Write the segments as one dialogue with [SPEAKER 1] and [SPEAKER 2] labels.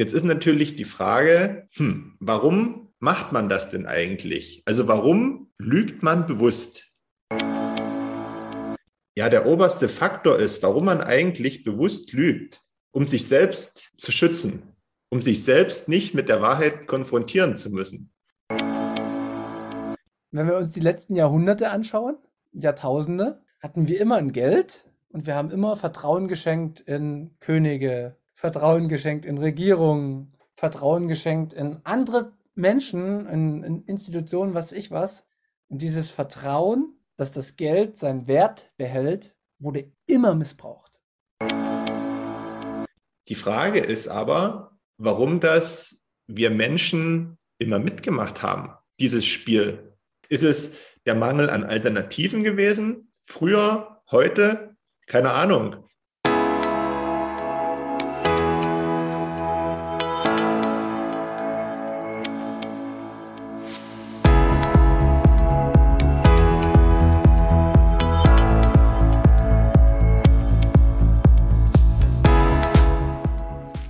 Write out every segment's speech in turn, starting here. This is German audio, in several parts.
[SPEAKER 1] Jetzt ist natürlich die Frage, hm, warum macht man das denn eigentlich? Also warum lügt man bewusst? Ja, der oberste Faktor ist, warum man eigentlich bewusst lügt, um sich selbst zu schützen, um sich selbst nicht mit der Wahrheit konfrontieren zu müssen.
[SPEAKER 2] Wenn wir uns die letzten Jahrhunderte anschauen, Jahrtausende, hatten wir immer ein Geld und wir haben immer Vertrauen geschenkt in Könige, Vertrauen geschenkt in Regierungen, Vertrauen geschenkt in andere Menschen, in, in Institutionen, was ich was. Und dieses Vertrauen, dass das Geld seinen Wert behält, wurde immer missbraucht.
[SPEAKER 1] Die Frage ist aber, warum das wir Menschen immer mitgemacht haben, dieses Spiel. Ist es der Mangel an Alternativen gewesen? Früher, heute? Keine Ahnung.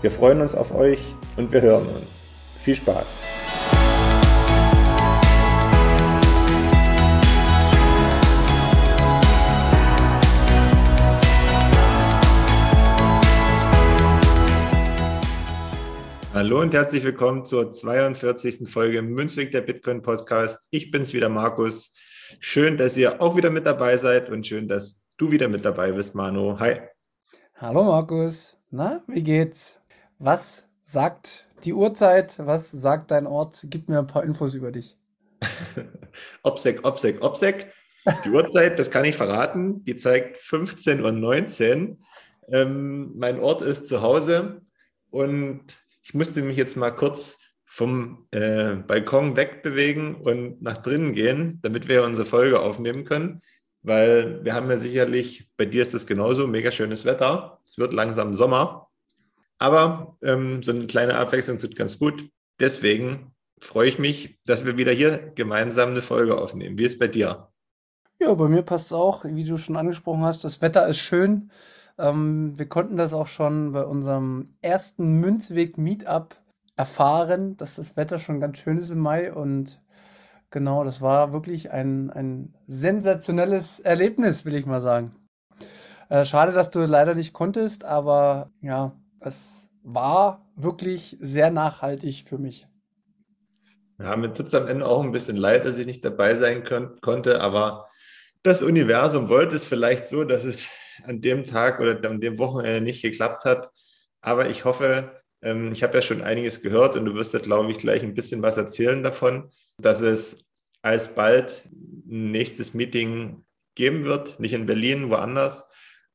[SPEAKER 1] Wir freuen uns auf euch und wir hören uns. Viel Spaß! Hallo und herzlich willkommen zur 42. Folge Münzweg der Bitcoin Podcast. Ich bin's wieder, Markus. Schön, dass ihr auch wieder mit dabei seid und schön, dass du wieder mit dabei bist, Manu. Hi.
[SPEAKER 2] Hallo, Markus. Na, wie geht's? Was sagt die Uhrzeit? Was sagt dein Ort? Gib mir ein paar Infos über dich.
[SPEAKER 1] Obsec, Obsec, Obsec. Die Uhrzeit, das kann ich verraten, die zeigt 15.19 Uhr. Ähm, mein Ort ist zu Hause und ich musste mich jetzt mal kurz vom äh, Balkon wegbewegen und nach drinnen gehen, damit wir unsere Folge aufnehmen können, weil wir haben ja sicherlich, bei dir ist es genauso, mega schönes Wetter. Es wird langsam Sommer, aber ähm, so eine kleine Abwechslung tut ganz gut. Deswegen freue ich mich, dass wir wieder hier gemeinsam eine Folge aufnehmen. Wie ist bei dir?
[SPEAKER 2] Ja, bei mir passt es auch, wie du schon angesprochen hast. Das Wetter ist schön. Ähm, wir konnten das auch schon bei unserem ersten Münzweg-Meetup erfahren, dass das Wetter schon ganz schön ist im Mai und genau, das war wirklich ein, ein sensationelles Erlebnis, will ich mal sagen. Äh, schade, dass du leider nicht konntest, aber ja, es war wirklich sehr nachhaltig für mich.
[SPEAKER 1] Ja, mir tut es am Ende auch ein bisschen leid, dass ich nicht dabei sein könnt, konnte, aber das Universum wollte es vielleicht so, dass es an dem Tag oder an dem Wochenende nicht geklappt hat. Aber ich hoffe, ähm, ich habe ja schon einiges gehört und du wirst ja, glaube ich, gleich ein bisschen was erzählen davon, dass es alsbald ein nächstes Meeting geben wird, nicht in Berlin, woanders.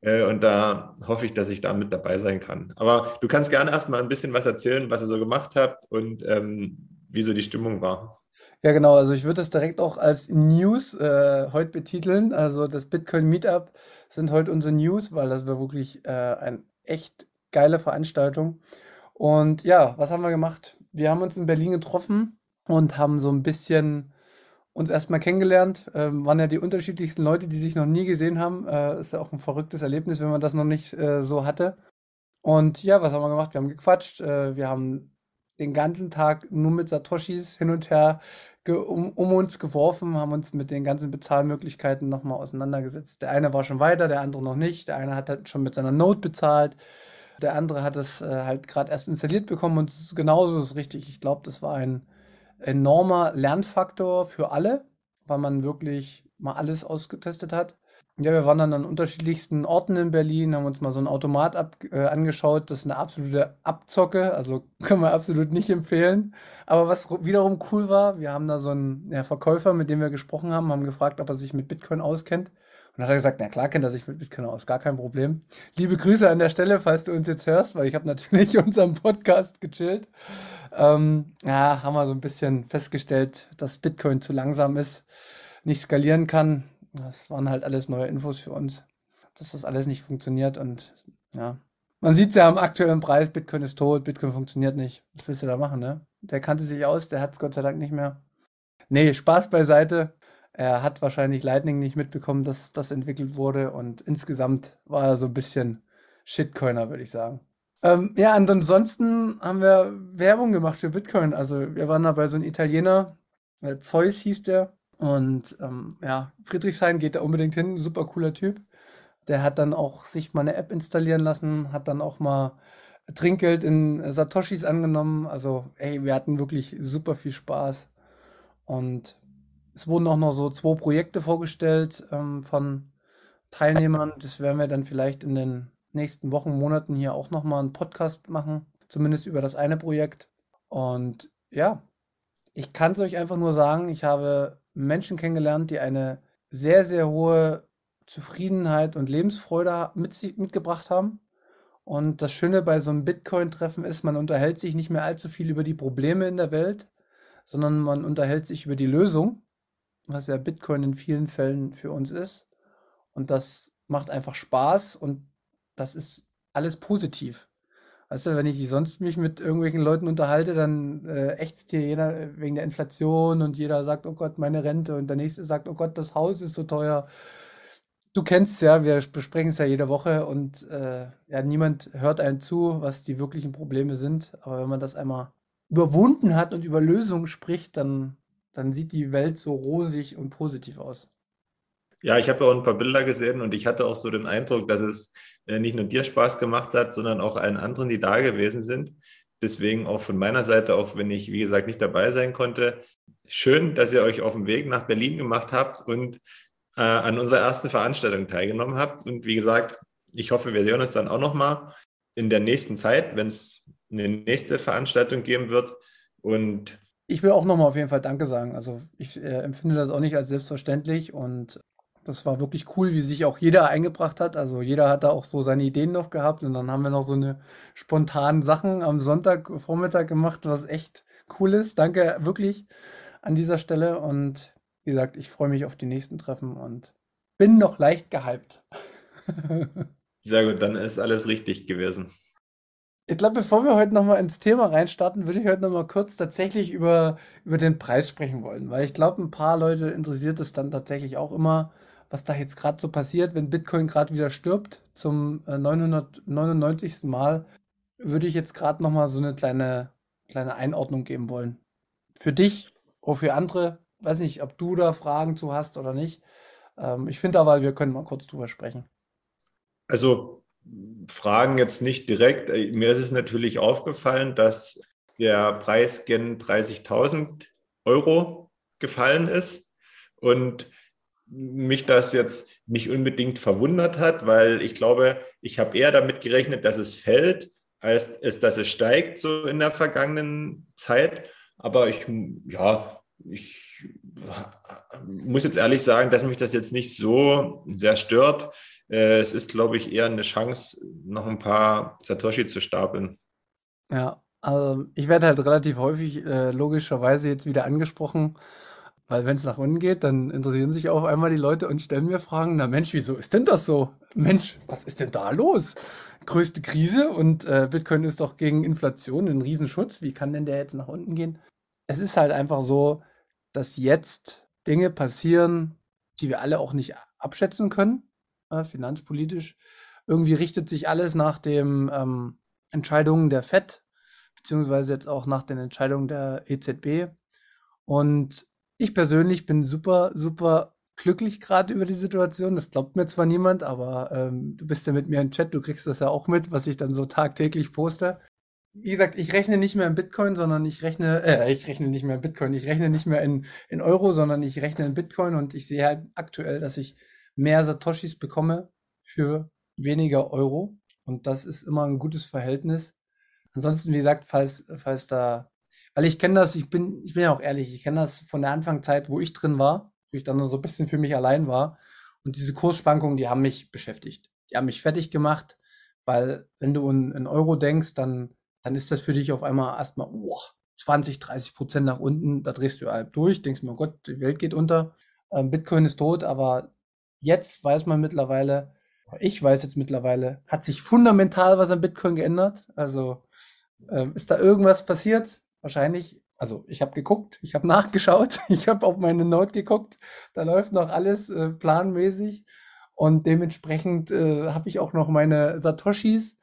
[SPEAKER 1] Äh, und da hoffe ich, dass ich da mit dabei sein kann. Aber du kannst gerne erstmal ein bisschen was erzählen, was ihr so gemacht habt und ähm, wie so die Stimmung war.
[SPEAKER 2] Ja, genau. Also ich würde das direkt auch als News äh, heute betiteln. Also das Bitcoin Meetup sind heute unsere News, weil das war wirklich äh, eine echt geile Veranstaltung. Und ja, was haben wir gemacht? Wir haben uns in Berlin getroffen und haben so ein bisschen uns erstmal kennengelernt. Ähm, waren ja die unterschiedlichsten Leute, die sich noch nie gesehen haben. Äh, ist ja auch ein verrücktes Erlebnis, wenn man das noch nicht äh, so hatte. Und ja, was haben wir gemacht? Wir haben gequatscht. Äh, wir haben den ganzen Tag nur mit Satoshis hin und her um, um, uns geworfen, haben uns mit den ganzen Bezahlmöglichkeiten nochmal auseinandergesetzt. Der eine war schon weiter, der andere noch nicht. Der eine hat halt schon mit seiner Note bezahlt. Der andere hat es äh, halt gerade erst installiert bekommen und genauso ist es richtig. Ich glaube, das war ein enormer Lernfaktor für alle, weil man wirklich mal alles ausgetestet hat. Ja, wir waren dann an unterschiedlichsten Orten in Berlin, haben uns mal so ein Automat ab, äh, angeschaut. Das ist eine absolute Abzocke, also können wir absolut nicht empfehlen. Aber was wiederum cool war, wir haben da so einen ja, Verkäufer, mit dem wir gesprochen haben, haben gefragt, ob er sich mit Bitcoin auskennt. Und dann hat er gesagt, na klar kennt er sich mit Bitcoin aus, gar kein Problem. Liebe Grüße an der Stelle, falls du uns jetzt hörst, weil ich habe natürlich unseren Podcast gechillt. Ähm, ja, haben wir so ein bisschen festgestellt, dass Bitcoin zu langsam ist, nicht skalieren kann. Das waren halt alles neue Infos für uns, dass das alles nicht funktioniert und ja. Man sieht es ja am aktuellen Preis, Bitcoin ist tot, Bitcoin funktioniert nicht. Was willst du da machen, ne? Der kannte sich aus, der hat es Gott sei Dank nicht mehr. Nee, Spaß beiseite. Er hat wahrscheinlich Lightning nicht mitbekommen, dass das entwickelt wurde und insgesamt war er so ein bisschen Shitcoiner, würde ich sagen. Ähm, ja, und ansonsten haben wir Werbung gemacht für Bitcoin. Also wir waren da bei so einem Italiener, äh, Zeus hieß der. Und ähm, ja, Friedrichshain geht da unbedingt hin, super cooler Typ. Der hat dann auch sich mal eine App installieren lassen, hat dann auch mal Trinkgeld in Satoshis angenommen. Also, ey, wir hatten wirklich super viel Spaß. Und es wurden auch noch so zwei Projekte vorgestellt ähm, von Teilnehmern. Das werden wir dann vielleicht in den nächsten Wochen, Monaten hier auch nochmal einen Podcast machen. Zumindest über das eine Projekt. Und ja, ich kann es euch einfach nur sagen, ich habe Menschen kennengelernt, die eine sehr, sehr hohe Zufriedenheit und Lebensfreude mit sich, mitgebracht haben. Und das Schöne bei so einem Bitcoin-Treffen ist, man unterhält sich nicht mehr allzu viel über die Probleme in der Welt, sondern man unterhält sich über die Lösung was ja Bitcoin in vielen Fällen für uns ist. Und das macht einfach Spaß und das ist alles positiv. Weißt du, wenn ich sonst mich mit irgendwelchen Leuten unterhalte, dann äh, ächzt hier jeder wegen der Inflation und jeder sagt, oh Gott, meine Rente und der nächste sagt, oh Gott, das Haus ist so teuer. Du kennst ja, wir besprechen es ja jede Woche und äh, ja, niemand hört einen zu, was die wirklichen Probleme sind. Aber wenn man das einmal überwunden hat und über Lösungen spricht, dann dann sieht die Welt so rosig und positiv aus.
[SPEAKER 1] Ja, ich habe auch ein paar Bilder gesehen und ich hatte auch so den Eindruck, dass es äh, nicht nur dir Spaß gemacht hat, sondern auch allen anderen, die da gewesen sind. Deswegen auch von meiner Seite, auch wenn ich, wie gesagt, nicht dabei sein konnte, schön, dass ihr euch auf den Weg nach Berlin gemacht habt und äh, an unserer ersten Veranstaltung teilgenommen habt. Und wie gesagt, ich hoffe, wir sehen uns dann auch nochmal in der nächsten Zeit, wenn es eine nächste Veranstaltung geben wird. Und
[SPEAKER 2] ich will auch nochmal auf jeden Fall Danke sagen. Also ich äh, empfinde das auch nicht als selbstverständlich und das war wirklich cool, wie sich auch jeder eingebracht hat. Also jeder hat da auch so seine Ideen noch gehabt und dann haben wir noch so eine spontanen Sachen am Sonntagvormittag gemacht, was echt cool ist. Danke wirklich an dieser Stelle und wie gesagt, ich freue mich auf die nächsten Treffen und bin noch leicht gehypt.
[SPEAKER 1] Sehr gut, dann ist alles richtig gewesen.
[SPEAKER 2] Ich glaube, bevor wir heute nochmal ins Thema reinstarten, würde ich heute nochmal kurz tatsächlich über, über den Preis sprechen wollen, weil ich glaube, ein paar Leute interessiert es dann tatsächlich auch immer, was da jetzt gerade so passiert, wenn Bitcoin gerade wieder stirbt zum 999. Äh, Mal, würde ich jetzt gerade nochmal so eine kleine, kleine Einordnung geben wollen. Für dich oder für andere, weiß nicht, ob du da Fragen zu hast oder nicht. Ähm, ich finde aber, wir können mal kurz drüber sprechen.
[SPEAKER 1] Also Fragen jetzt nicht direkt. Äh, mir ist es natürlich aufgefallen, dass der Preis gen 30.000 Euro gefallen ist und mich das jetzt nicht unbedingt verwundert hat, weil ich glaube, ich habe eher damit gerechnet, dass es fällt, als es, dass es steigt so in der vergangenen Zeit. Aber ich, ja, ich muss jetzt ehrlich sagen, dass mich das jetzt nicht so sehr stört. Äh, es ist, glaube ich, eher eine Chance, noch ein paar Satoshi zu stapeln.
[SPEAKER 2] Ja, also ich werde halt relativ häufig äh, logischerweise jetzt wieder angesprochen, weil wenn es nach unten geht, dann interessieren sich auf einmal die Leute und stellen mir Fragen, na Mensch, wieso ist denn das so? Mensch, was ist denn da los? Größte Krise und äh, Bitcoin ist doch gegen Inflation ein Riesenschutz. Wie kann denn der jetzt nach unten gehen? Es ist halt einfach so, dass jetzt Dinge passieren, die wir alle auch nicht abschätzen können äh, finanzpolitisch. Irgendwie richtet sich alles nach den ähm, Entscheidungen der FED, beziehungsweise jetzt auch nach den Entscheidungen der EZB. Und ich persönlich bin super, super glücklich gerade über die Situation. Das glaubt mir zwar niemand, aber ähm, du bist ja mit mir im Chat, du kriegst das ja auch mit, was ich dann so tagtäglich poste. Wie gesagt, ich rechne nicht mehr in Bitcoin, sondern ich rechne, äh, ich rechne nicht mehr in Bitcoin, ich rechne nicht mehr in, in Euro, sondern ich rechne in Bitcoin und ich sehe halt aktuell, dass ich mehr Satoshis bekomme für weniger Euro. Und das ist immer ein gutes Verhältnis. Ansonsten, wie gesagt, falls, falls da, weil ich kenne das, ich bin, ich bin ja auch ehrlich, ich kenne das von der Anfangszeit, wo ich drin war, wo ich dann so ein bisschen für mich allein war. Und diese Kursschwankungen, die haben mich beschäftigt. Die haben mich fertig gemacht, weil wenn du in, in Euro denkst, dann, dann ist das für dich auf einmal erstmal oh, 20, 30 Prozent nach unten. Da drehst du halb durch, denkst mir, oh Gott, die Welt geht unter. Ähm, Bitcoin ist tot, aber jetzt weiß man mittlerweile, ich weiß jetzt mittlerweile, hat sich fundamental was an Bitcoin geändert. Also ähm, ist da irgendwas passiert? Wahrscheinlich. Also ich habe geguckt, ich habe nachgeschaut, ich habe auf meine Note geguckt. Da läuft noch alles äh, planmäßig und dementsprechend äh, habe ich auch noch meine Satoshis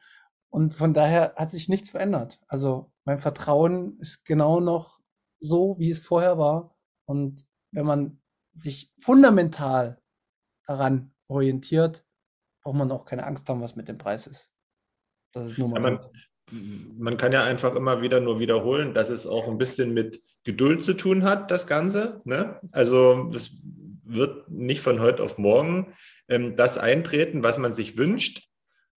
[SPEAKER 2] und von daher hat sich nichts verändert. Also mein Vertrauen ist genau noch so, wie es vorher war. Und wenn man sich fundamental daran orientiert, braucht man auch keine Angst haben, was mit dem Preis ist.
[SPEAKER 1] Das ist nur mal ja, man, man kann ja einfach immer wieder nur wiederholen, dass es auch ein bisschen mit Geduld zu tun hat, das Ganze. Ne? Also es wird nicht von heute auf morgen ähm, das eintreten, was man sich wünscht.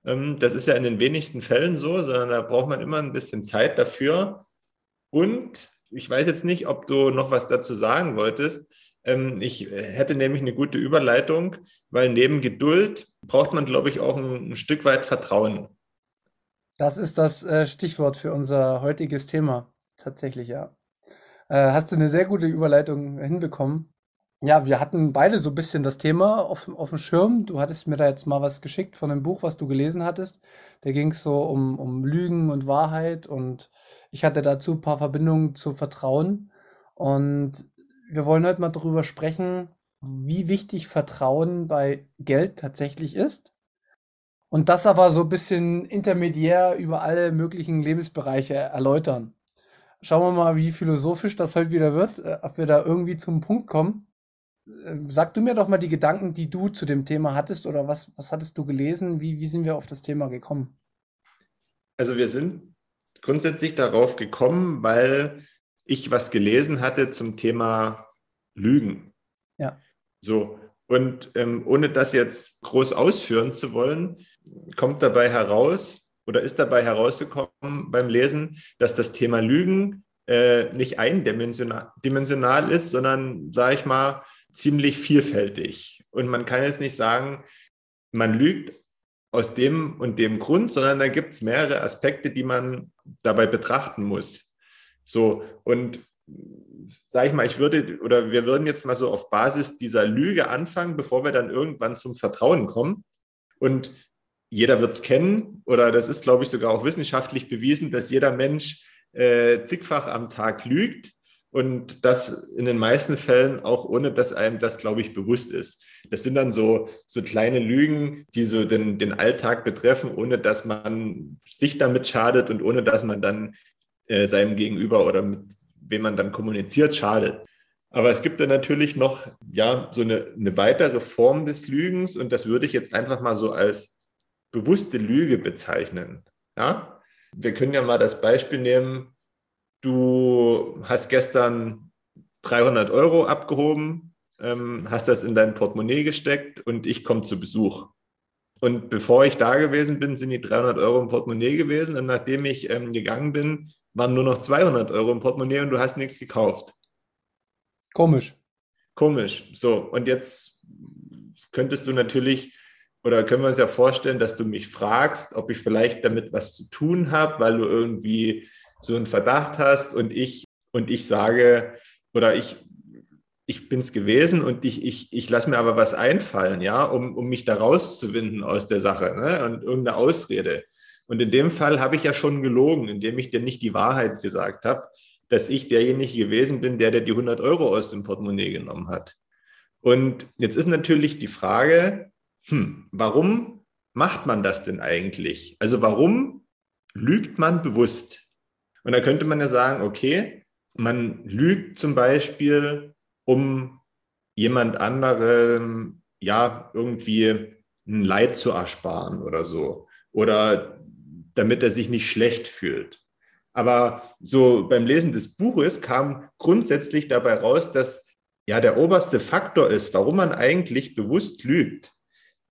[SPEAKER 1] Ähm, das ist ja in den wenigsten Fällen so, sondern da braucht man immer ein bisschen Zeit dafür. Und ich weiß jetzt nicht, ob du noch was dazu sagen wolltest. Ähm, ich hätte nämlich eine gute Überleitung, weil neben Geduld braucht man, glaube ich, auch ein, Stück weit Vertrauen.
[SPEAKER 2] Das ist das äh, Stichwort für unser heutiges Thema. Tatsächlich, ja. Äh, hast du eine sehr gute Überleitung hinbekommen. Ja, wir hatten beide so ein bisschen das Thema auf, auf dem Schirm. Du hattest mir da jetzt mal was geschickt von einem Buch, was du gelesen hattest. Da ging es so um, um Lügen und Wahrheit und ich hatte dazu ein paar Verbindungen zu Vertrauen. Und wir wollen heute mal darüber sprechen, wie wichtig Vertrauen bei Geld tatsächlich ist und das aber so ein bisschen intermediär über alle möglichen Lebensbereiche erläutern. Schauen wir mal, wie philosophisch das heute wieder wird, äh, ob wir da irgendwie zum Punkt kommen. Äh, sag du mir doch mal die Gedanken, die du zu dem Thema hattest oder was, was hattest du gelesen? Wie, wie sind wir auf das Thema gekommen?
[SPEAKER 1] Also wir sind grundsätzlich darauf gekommen, weil ich was gelesen hatte zum Thema Lügen.
[SPEAKER 2] Ja.
[SPEAKER 1] So, und ähm, ohne das jetzt groß ausführen zu wollen, kommt dabei heraus oder ist dabei herausgekommen beim Lesen, dass das Thema Lügen äh, nicht eindimensional ist, sondern, sage ich mal, ziemlich vielfältig. Und man kann jetzt nicht sagen, man lügt aus dem und dem Grund, sondern da gibt es mehrere Aspekte, die man dabei betrachten muss. So, und sage ich mal, ich würde, oder wir würden jetzt mal so auf Basis dieser Lüge anfangen, bevor wir dann irgendwann zum Vertrauen kommen. Und jeder wird es kennen, oder das ist, glaube ich, sogar auch wissenschaftlich bewiesen, dass jeder Mensch äh, zigfach am Tag lügt und das in den meisten Fällen auch ohne, dass einem das, glaube ich, bewusst ist. Das sind dann so, so kleine Lügen, die so den, den Alltag betreffen, ohne dass man sich damit schadet und ohne dass man dann äh, seinem Gegenüber oder mit wem man dann kommuniziert, schadet. Aber es gibt dann natürlich noch ja so eine, eine weitere Form des Lügens und das würde ich jetzt einfach mal so als bewusste Lüge bezeichnen. Ja? Wir können ja mal das Beispiel nehmen, du hast gestern 300 Euro abgehoben, ähm, hast das in dein Portemonnaie gesteckt und ich komme zu Besuch. Und bevor ich da gewesen bin, sind die 300 Euro im Portemonnaie gewesen. Und nachdem ich ähm, gegangen bin, waren nur noch 200 Euro im Portemonnaie und du hast nichts gekauft.
[SPEAKER 2] Komisch.
[SPEAKER 1] Komisch. So, und jetzt könntest du natürlich oder können wir uns ja vorstellen, dass du mich fragst, ob ich vielleicht damit was zu tun habe, weil du irgendwie so einen Verdacht hast und ich und ich sage oder ich ich bin es gewesen und ich, ich, ich lasse mir aber was einfallen, ja, um, um mich da rauszuwinden aus der Sache ne? und irgendeine Ausrede. Und in dem Fall habe ich ja schon gelogen, indem ich dir nicht die Wahrheit gesagt habe, dass ich derjenige gewesen bin, der dir die 100 Euro aus dem Portemonnaie genommen hat. Und jetzt ist natürlich die Frage, hm, warum macht man das denn eigentlich? Also warum lügt man bewusst? Und da könnte man ja sagen, okay, man lügt zum Beispiel, um jemand anderem ja irgendwie ein Leid zu ersparen oder so. Oder damit er sich nicht schlecht fühlt. Aber so beim Lesen des Buches kam grundsätzlich dabei raus, dass ja der oberste Faktor ist, warum man eigentlich bewusst lügt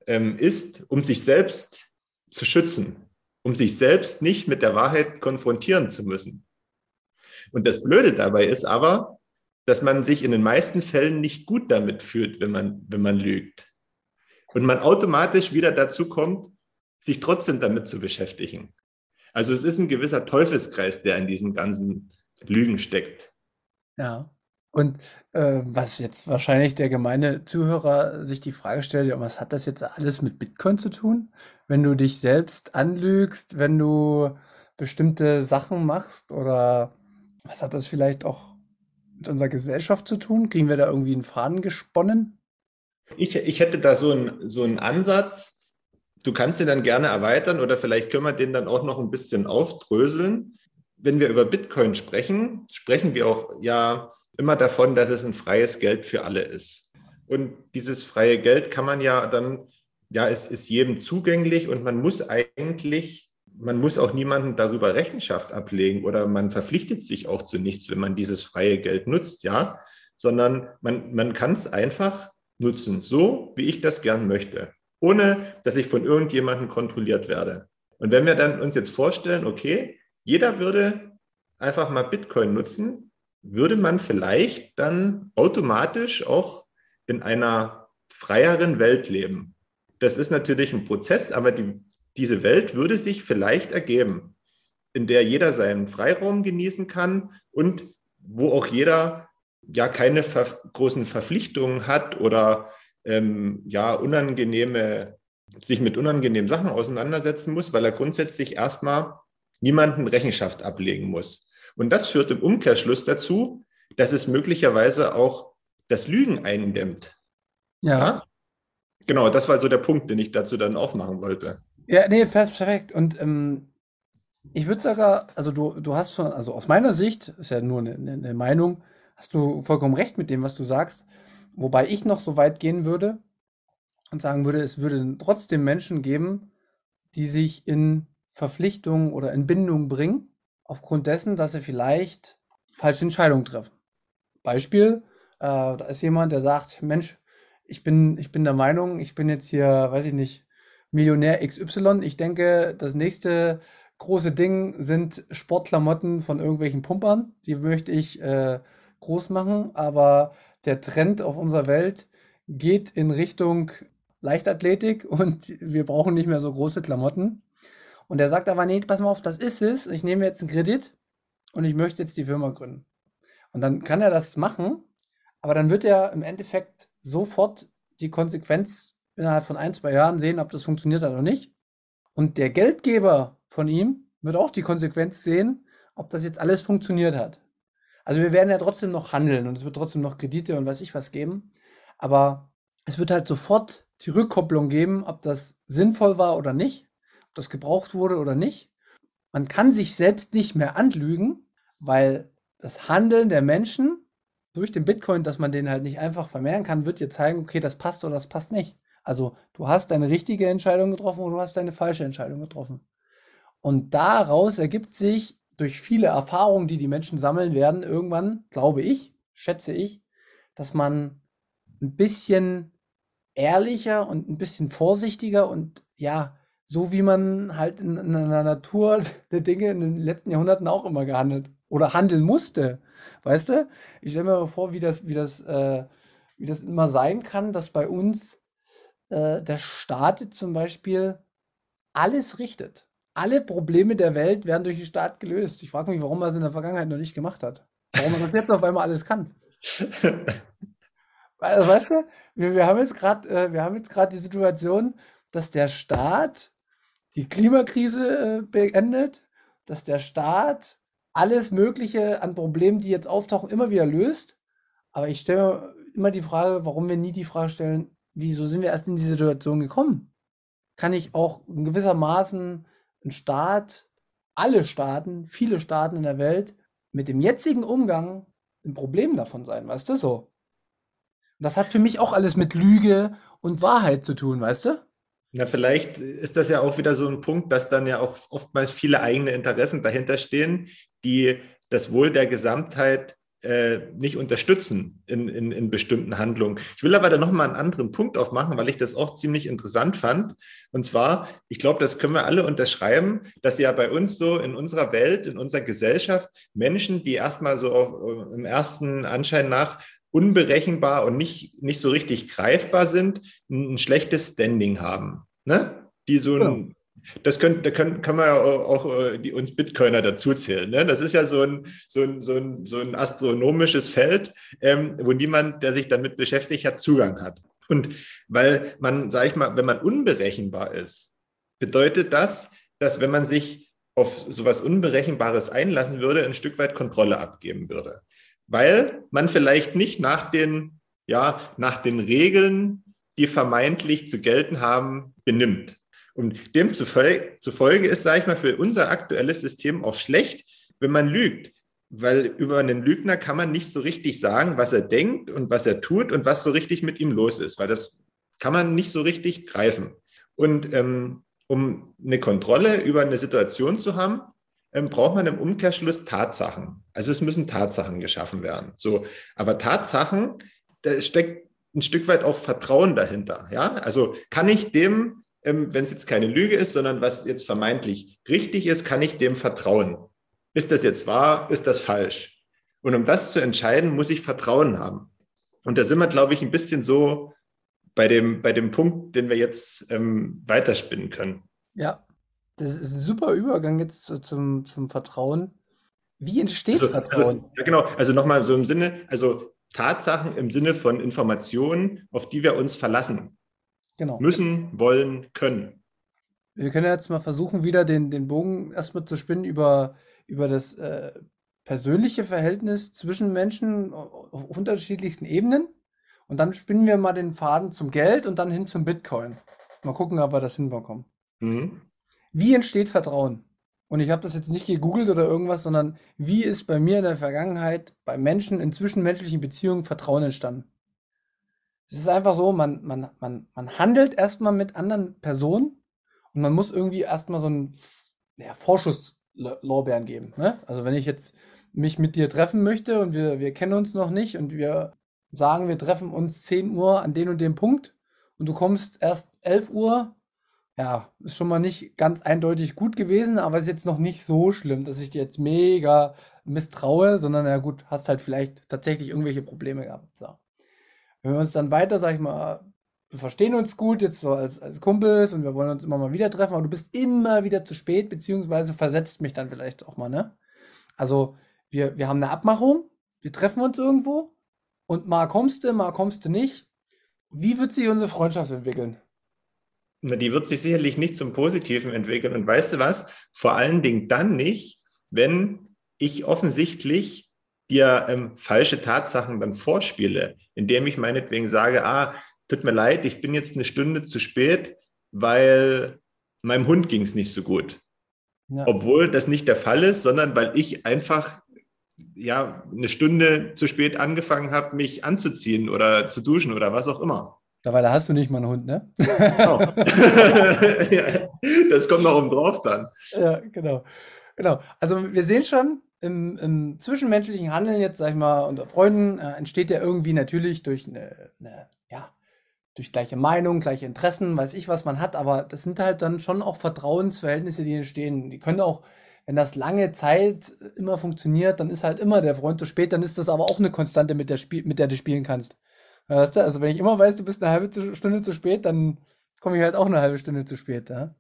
[SPEAKER 1] ähm, ist, um sich selbst zu schützen, um sich selbst nicht mit der Wahrheit konfrontieren zu müssen. Und das Blöde dabei ist aber, dass man sich in den meisten Fällen nicht gut damit fühlt, wenn man, wenn man lügt. Und man automatisch wieder dazu kommt, sich trotzdem damit zu beschäftigen. Also es ist ein gewisser Teufelskreis, der in diesem ganzen Lügen steckt.
[SPEAKER 2] Ja. Und äh, was jetzt wahrscheinlich der gemeine Zuhörer sich die Frage stellt, was hat das jetzt alles mit Bitcoin zu tun? Wenn du dich selbst anlügst, wenn du bestimmte Sachen machst oder was hat das vielleicht auch mit unserer Gesellschaft zu tun? Kriegen wir da irgendwie einen Faden gesponnen?
[SPEAKER 1] Ich, ich hätte da so einen, so einen Ansatz. Du kannst den dann gerne erweitern oder vielleicht können wir den dann auch noch ein bisschen aufdröseln. Wenn wir über Bitcoin sprechen, sprechen wir auch ja immer davon, dass es ein freies Geld für alle ist. Und dieses freie Geld kann man ja dann, ja, es ist jedem zugänglich und man muss eigentlich, man muss auch niemandem darüber Rechenschaft ablegen oder man verpflichtet sich auch zu nichts, wenn man dieses freie Geld nutzt, ja, sondern man, man kann es einfach nutzen, so wie ich das gern möchte, ohne dass ich von irgendjemandem kontrolliert werde. Und wenn wir dann uns jetzt vorstellen, okay, jeder würde einfach mal Bitcoin nutzen, würde man vielleicht dann automatisch auch in einer freieren Welt leben. Das ist natürlich ein Prozess, aber die, diese Welt würde sich vielleicht ergeben, in der jeder seinen Freiraum genießen kann und wo auch jeder ja keine ver großen Verpflichtungen hat oder ähm, ja unangenehme, sich mit unangenehmen Sachen auseinandersetzen muss, weil er grundsätzlich erstmal niemanden Rechenschaft ablegen muss. Und das führt im Umkehrschluss dazu, dass es möglicherweise auch das Lügen eindämmt.
[SPEAKER 2] Ja. ja.
[SPEAKER 1] Genau, das war so der Punkt, den ich dazu dann aufmachen wollte.
[SPEAKER 2] Ja, nee, perfekt. Und ähm, ich würde sogar, also du, du hast von, also aus meiner Sicht, ist ja nur eine, eine Meinung, hast du vollkommen recht mit dem, was du sagst. Wobei ich noch so weit gehen würde und sagen würde, es würde trotzdem Menschen geben, die sich in Verpflichtungen oder in Bindungen bringen, aufgrund dessen, dass sie vielleicht falsche Entscheidungen treffen. Beispiel, äh, da ist jemand, der sagt, Mensch, ich bin, ich bin der Meinung, ich bin jetzt hier, weiß ich nicht, Millionär XY. Ich denke, das nächste große Ding sind Sportklamotten von irgendwelchen Pumpern. Die möchte ich äh, groß machen, aber der Trend auf unserer Welt geht in Richtung Leichtathletik und wir brauchen nicht mehr so große Klamotten. Und er sagt aber, nee, pass mal auf, das ist es. Ich nehme jetzt einen Kredit und ich möchte jetzt die Firma gründen. Und dann kann er das machen, aber dann wird er im Endeffekt sofort die Konsequenz innerhalb von ein, zwei Jahren sehen, ob das funktioniert hat oder nicht. Und der Geldgeber von ihm wird auch die Konsequenz sehen, ob das jetzt alles funktioniert hat. Also wir werden ja trotzdem noch handeln und es wird trotzdem noch Kredite und weiß ich was geben. Aber es wird halt sofort die Rückkopplung geben, ob das sinnvoll war oder nicht das gebraucht wurde oder nicht. Man kann sich selbst nicht mehr anlügen, weil das Handeln der Menschen durch den Bitcoin, dass man den halt nicht einfach vermehren kann, wird dir zeigen, okay, das passt oder das passt nicht. Also du hast deine richtige Entscheidung getroffen oder du hast deine falsche Entscheidung getroffen. Und daraus ergibt sich durch viele Erfahrungen, die die Menschen sammeln werden, irgendwann, glaube ich, schätze ich, dass man ein bisschen ehrlicher und ein bisschen vorsichtiger und ja, so wie man halt in, in der Natur der Dinge in den letzten Jahrhunderten auch immer gehandelt oder handeln musste. Weißt du? Ich stelle mir mal vor, wie das, wie das, äh, wie das immer sein kann, dass bei uns äh, der Staat zum Beispiel alles richtet. Alle Probleme der Welt werden durch den Staat gelöst. Ich frage mich, warum er es in der Vergangenheit noch nicht gemacht hat. Warum er das jetzt auf einmal alles kann. Also, weißt du, wir, wir haben jetzt gerade, äh, wir haben jetzt gerade die Situation, dass der Staat die Klimakrise äh, beendet, dass der Staat alles Mögliche an Problemen, die jetzt auftauchen, immer wieder löst. Aber ich stelle immer die Frage, warum wir nie die Frage stellen, wieso sind wir erst in diese Situation gekommen? Kann ich auch in gewissermaßen ein Staat, alle Staaten, viele Staaten in der Welt mit dem jetzigen Umgang ein Problem davon sein, weißt du so? Und das hat für mich auch alles mit Lüge und Wahrheit zu tun, weißt du?
[SPEAKER 1] Na, vielleicht ist das ja auch wieder so ein Punkt, dass dann ja auch oftmals viele eigene Interessen dahinter stehen, die das Wohl der Gesamtheit äh, nicht unterstützen in, in, in bestimmten Handlungen. Ich will aber da nochmal einen anderen Punkt aufmachen, weil ich das auch ziemlich interessant fand. Und zwar, ich glaube, das können wir alle unterschreiben, dass ja bei uns so in unserer Welt, in unserer Gesellschaft Menschen, die erstmal so auf, im ersten Anschein nach unberechenbar und nicht, nicht so richtig greifbar sind, ein, schlechtes Standing haben. Ne? Die so ein. Das können, da können, können wir ja auch, auch die, uns Bitcoiner dazu zählen. Ne? Das ist ja so ein, so ein, so ein, so ein astronomisches Feld, ähm, wo niemand, der sich damit beschäftigt hat, Zugang hat. Und weil man, sage ich mal, wenn man unberechenbar ist, bedeutet das, dass wenn man sich auf sowas Unberechenbares einlassen würde, ein Stück weit Kontrolle abgeben würde. Weil man vielleicht nicht nach den, ja, nach den Regeln, die vermeintlich zu gelten haben, benimmt. Und demzufolge ist, sage ich mal, für unser aktuelles System auch schlecht, wenn man lügt. Weil über einen Lügner kann man nicht so richtig sagen, was er denkt und was er tut und was so richtig mit ihm los ist, weil das kann man nicht so richtig greifen. Und ähm, um eine Kontrolle über eine Situation zu haben, ähm, braucht man im Umkehrschluss Tatsachen. Also es müssen Tatsachen geschaffen werden. So, aber Tatsachen, da steckt ein Stück weit auch Vertrauen dahinter. Ja, also kann ich dem, ähm, wenn es jetzt keine Lüge ist, sondern was jetzt vermeintlich richtig ist, kann ich dem vertrauen. Ist das jetzt wahr? Ist das falsch? Und um das zu entscheiden, muss ich Vertrauen haben. Und da sind wir, glaube ich, ein bisschen so bei dem, bei dem Punkt, den wir jetzt ähm, weiterspinnen können.
[SPEAKER 2] Ja, das ist ein super Übergang jetzt zum, zum Vertrauen. Wie entsteht
[SPEAKER 1] also,
[SPEAKER 2] Vertrauen?
[SPEAKER 1] Also, ja, genau. Also nochmal so im Sinne, also Tatsachen im Sinne von Informationen, auf die wir uns verlassen. Genau. Müssen, wollen, können.
[SPEAKER 2] Wir können jetzt mal versuchen, wieder den, den Bogen erstmal zu spinnen über, über das äh, persönliche Verhältnis zwischen Menschen auf unterschiedlichsten Ebenen. Und dann spinnen wir mal den Faden zum Geld und dann hin zum Bitcoin. Mal gucken, ob wir das hinbekommen. Mhm. Wie entsteht Vertrauen? Und ich habe das jetzt nicht gegoogelt oder irgendwas, sondern wie ist bei mir in der Vergangenheit bei Menschen in zwischenmenschlichen Beziehungen Vertrauen entstanden? Es ist einfach so, man, man, man, man handelt erstmal mit anderen Personen und man muss irgendwie erstmal so einen ja, Vorschusslorbeeren geben. Ne? Also wenn ich jetzt mich mit dir treffen möchte und wir, wir kennen uns noch nicht und wir sagen, wir treffen uns 10 Uhr an den und dem Punkt und du kommst erst 11 Uhr, ja, ist schon mal nicht ganz eindeutig gut gewesen, aber ist jetzt noch nicht so schlimm, dass ich dir jetzt mega misstraue, sondern ja gut, hast halt vielleicht tatsächlich irgendwelche Probleme gehabt. So. Wenn wir uns dann weiter, sag ich mal, wir verstehen uns gut jetzt so als, als Kumpels und wir wollen uns immer mal wieder treffen, aber du bist immer wieder zu spät, beziehungsweise versetzt mich dann vielleicht auch mal, ne? Also, wir, wir haben eine Abmachung, wir treffen uns irgendwo und mal kommst du, mal kommst du nicht. Wie wird sich unsere Freundschaft entwickeln?
[SPEAKER 1] Na, die wird sich sicherlich nicht zum Positiven entwickeln. Und weißt du was? Vor allen Dingen dann nicht, wenn ich offensichtlich dir ähm, falsche Tatsachen dann vorspiele, indem ich meinetwegen sage, ah, tut mir leid, ich bin jetzt eine Stunde zu spät, weil meinem Hund ging es nicht so gut. Ja. Obwohl das nicht der Fall ist, sondern weil ich einfach ja, eine Stunde zu spät angefangen habe, mich anzuziehen oder zu duschen oder was auch immer.
[SPEAKER 2] Dabei hast du nicht mal einen Hund, ne?
[SPEAKER 1] Genau. das kommt noch oben drauf dann.
[SPEAKER 2] Ja, genau. Genau. Also wir sehen schon, im, im zwischenmenschlichen Handeln jetzt, sag ich mal, unter Freunden äh, entsteht ja irgendwie natürlich durch eine, eine, ja, durch gleiche Meinung, gleiche Interessen, weiß ich, was man hat, aber das sind halt dann schon auch Vertrauensverhältnisse, die entstehen. Die können auch wenn das lange Zeit immer funktioniert, dann ist halt immer der Freund zu spät, dann ist das aber auch eine Konstante, mit der, Spiel mit der du spielen kannst. Weißt du? Also wenn ich immer weiß, du bist eine halbe Stunde zu spät, dann komme ich halt auch eine halbe Stunde zu spät. Ja?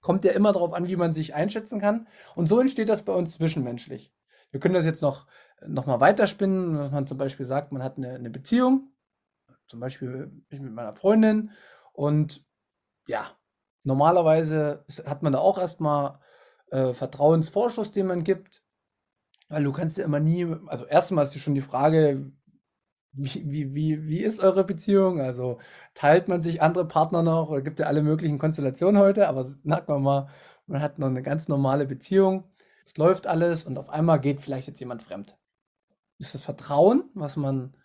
[SPEAKER 2] Kommt ja immer darauf an, wie man sich einschätzen kann. Und so entsteht das bei uns zwischenmenschlich. Wir können das jetzt noch, noch mal weiterspinnen, dass man zum Beispiel sagt, man hat eine, eine Beziehung, zum Beispiel ich mit meiner Freundin und ja, normalerweise hat man da auch erstmal äh, Vertrauensvorschuss, den man gibt. Weil du kannst ja immer nie, also erstmal ist schon die Frage, wie, wie, wie, wie ist eure Beziehung? Also teilt man sich andere Partner noch oder gibt ja alle möglichen Konstellationen heute, aber sagt man mal, man hat noch eine ganz normale Beziehung, es läuft alles und auf einmal geht vielleicht jetzt jemand fremd. Ist das Vertrauen, was man,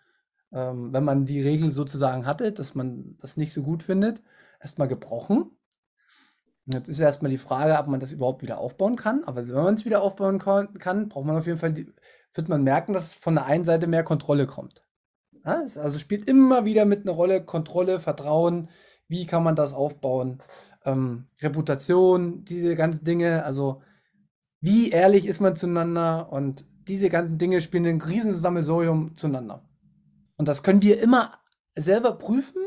[SPEAKER 2] ähm, wenn man die Regel sozusagen hatte, dass man das nicht so gut findet, erstmal gebrochen? Jetzt ist erstmal die Frage, ob man das überhaupt wieder aufbauen kann. Aber wenn man es wieder aufbauen kann, braucht man auf jeden Fall, die, wird man merken, dass von der einen Seite mehr Kontrolle kommt. Ja, also spielt immer wieder mit einer Rolle Kontrolle, Vertrauen. Wie kann man das aufbauen? Ähm, Reputation, diese ganzen Dinge. Also wie ehrlich ist man zueinander? Und diese ganzen Dinge spielen ein Riesensammelsorium zueinander. Und das können wir immer selber prüfen.